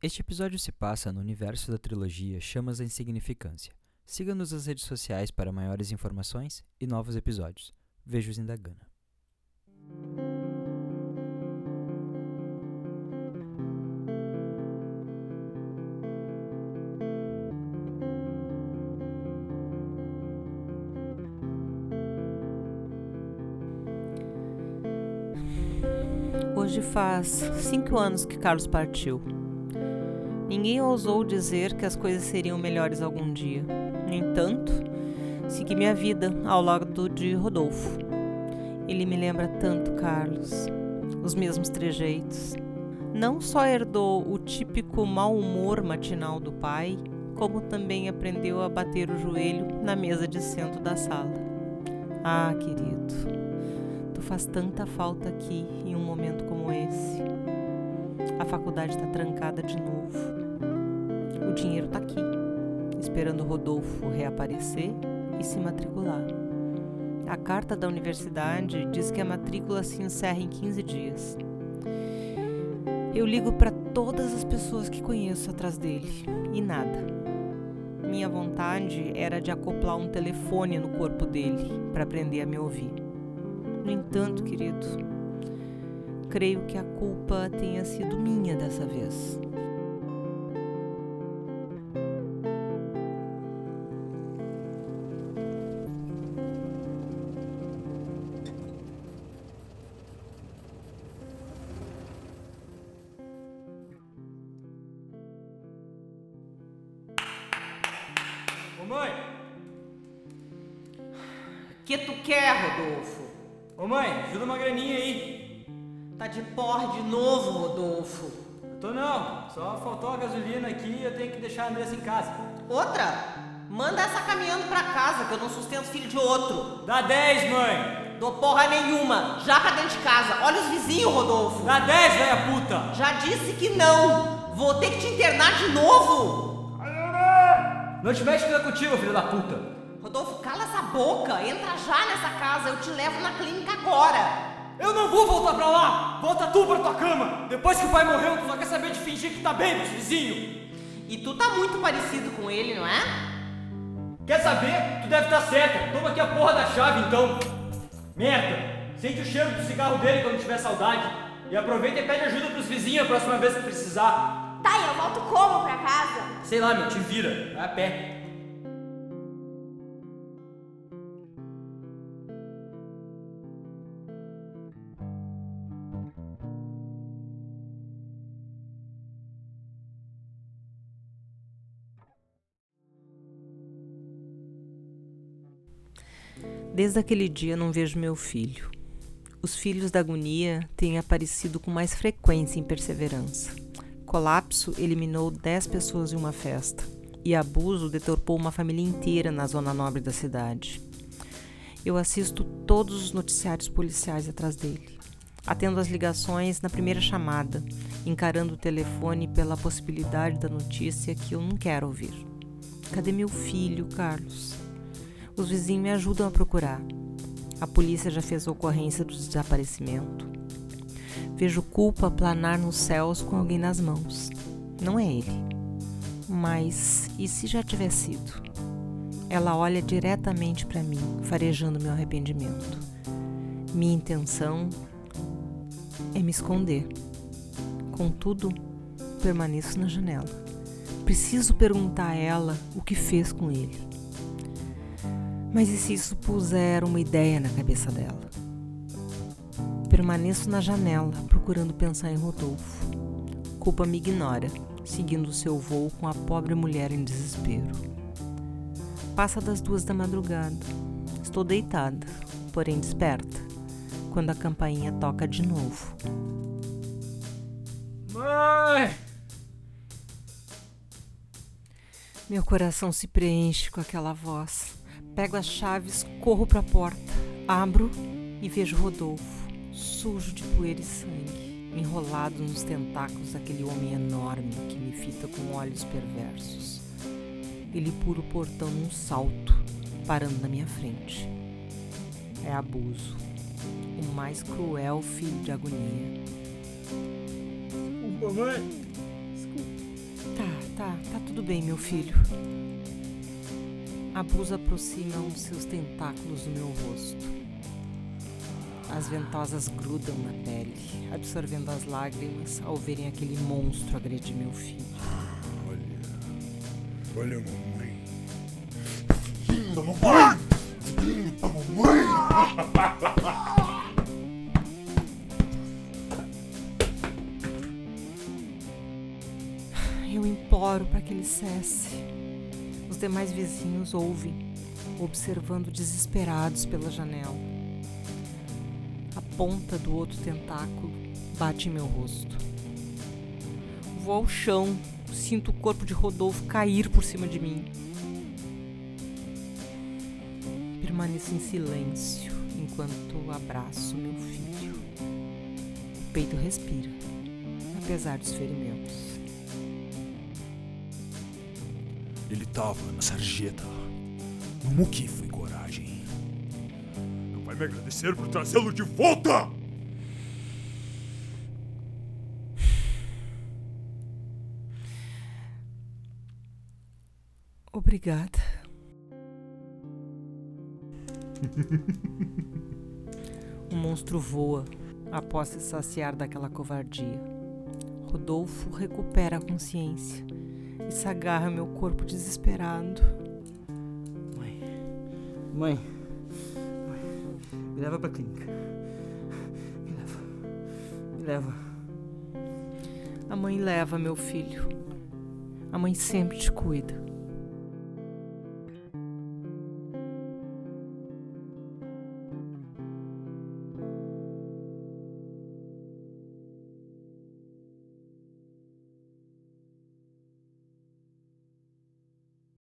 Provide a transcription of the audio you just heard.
Este episódio se passa no universo da trilogia Chamas da Insignificância. Siga-nos nas redes sociais para maiores informações e novos episódios. Vejo-os em Dagana. Hoje faz cinco anos que Carlos partiu. Ninguém ousou dizer que as coisas seriam melhores algum dia. No entanto, segui minha vida ao lado de Rodolfo. Ele me lembra tanto Carlos, os mesmos trejeitos. Não só herdou o típico mau humor matinal do pai, como também aprendeu a bater o joelho na mesa de centro da sala. Ah, querido, tu faz tanta falta aqui em um momento como esse. A faculdade está trancada de novo. O dinheiro está aqui, esperando Rodolfo reaparecer e se matricular. A carta da universidade diz que a matrícula se encerra em 15 dias. Eu ligo para todas as pessoas que conheço atrás dele e nada. Minha vontade era de acoplar um telefone no corpo dele para aprender a me ouvir. No entanto, querido, creio que a culpa tenha sido minha dessa vez. Ô mãe! Que tu quer, Rodolfo? Ô mãe, ajuda uma graninha aí. Tá de porre de novo, Rodolfo. Eu tô não, só faltou a gasolina aqui e eu tenho que deixar a Andressa em casa. Outra? Manda essa caminhando pra casa, que eu não sustento filho de outro. Dá 10, mãe! Dou porra nenhuma. Já pra dentro de casa. Olha os vizinhos, Rodolfo. Dá 10, velha puta! Já disse que não. Vou ter que te internar de novo. Não te mexe que contigo, filho da puta! Rodolfo, cala essa boca. Entra já nessa casa. Eu te levo na clínica agora. Eu não vou voltar pra lá! Volta tu pra tua cama! Depois que o pai morreu, tu só quer saber de fingir que tá bem pros vizinhos! E tu tá muito parecido com ele, não é? Quer saber? Tu deve estar certa! Toma aqui a porra da chave então! Merda! Sente o cheiro do cigarro dele quando tiver saudade! E aproveita e pede ajuda pros vizinhos a próxima vez que precisar! Tá, e eu volto como pra casa? Sei lá, meu, te vira, vai a pé. Desde aquele dia não vejo meu filho. Os filhos da agonia têm aparecido com mais frequência em perseverança. Colapso eliminou 10 pessoas em uma festa e abuso deturpou uma família inteira na zona nobre da cidade. Eu assisto todos os noticiários policiais atrás dele, atendo as ligações na primeira chamada, encarando o telefone pela possibilidade da notícia que eu não quero ouvir. Cadê meu filho, Carlos? Os vizinhos me ajudam a procurar. A polícia já fez a ocorrência do desaparecimento. Vejo culpa planar nos céus com alguém nas mãos. Não é ele. Mas e se já tiver sido? Ela olha diretamente para mim, farejando meu arrependimento. Minha intenção é me esconder. Contudo, permaneço na janela. Preciso perguntar a ela o que fez com ele. Mas e se isso puser uma ideia na cabeça dela? Permaneço na janela, procurando pensar em Rodolfo. Culpa me ignora, seguindo seu voo com a pobre mulher em desespero. Passa das duas da madrugada. Estou deitada, porém desperta, quando a campainha toca de novo. Mãe! Meu coração se preenche com aquela voz. Pego as chaves, corro para a porta, abro e vejo Rodolfo, sujo de poeira e sangue, enrolado nos tentáculos daquele homem enorme que me fita com olhos perversos. Ele pula o portão num salto, parando na minha frente. É abuso, o mais cruel filho de agonia. Desculpa, mãe! Desculpa. bem, meu filho. A Bus aproxima os seus tentáculos do meu rosto. As ventosas grudam na pele, absorvendo as lágrimas ao verem aquele monstro agredir meu filho. Olha. Olha, mamãe. Linda, mamãe! Linda, mamãe! Eu imploro para que ele cesse. Os demais vizinhos ouvem, observando desesperados pela janela. A ponta do outro tentáculo bate em meu rosto. Vou ao chão, sinto o corpo de Rodolfo cair por cima de mim. Permaneço em silêncio enquanto abraço meu filho. O peito respira, apesar dos ferimentos. Ele tava na sarjeta. No Muki foi coragem. Não vai me agradecer por trazê-lo de volta! Obrigada. o monstro voa após se saciar daquela covardia. Rodolfo recupera a consciência e se agarra ao meu corpo desesperado. Mãe. Mãe. Mãe. Me leva pra clínica. Me leva. Me leva. A mãe leva meu filho. A mãe sempre te cuida.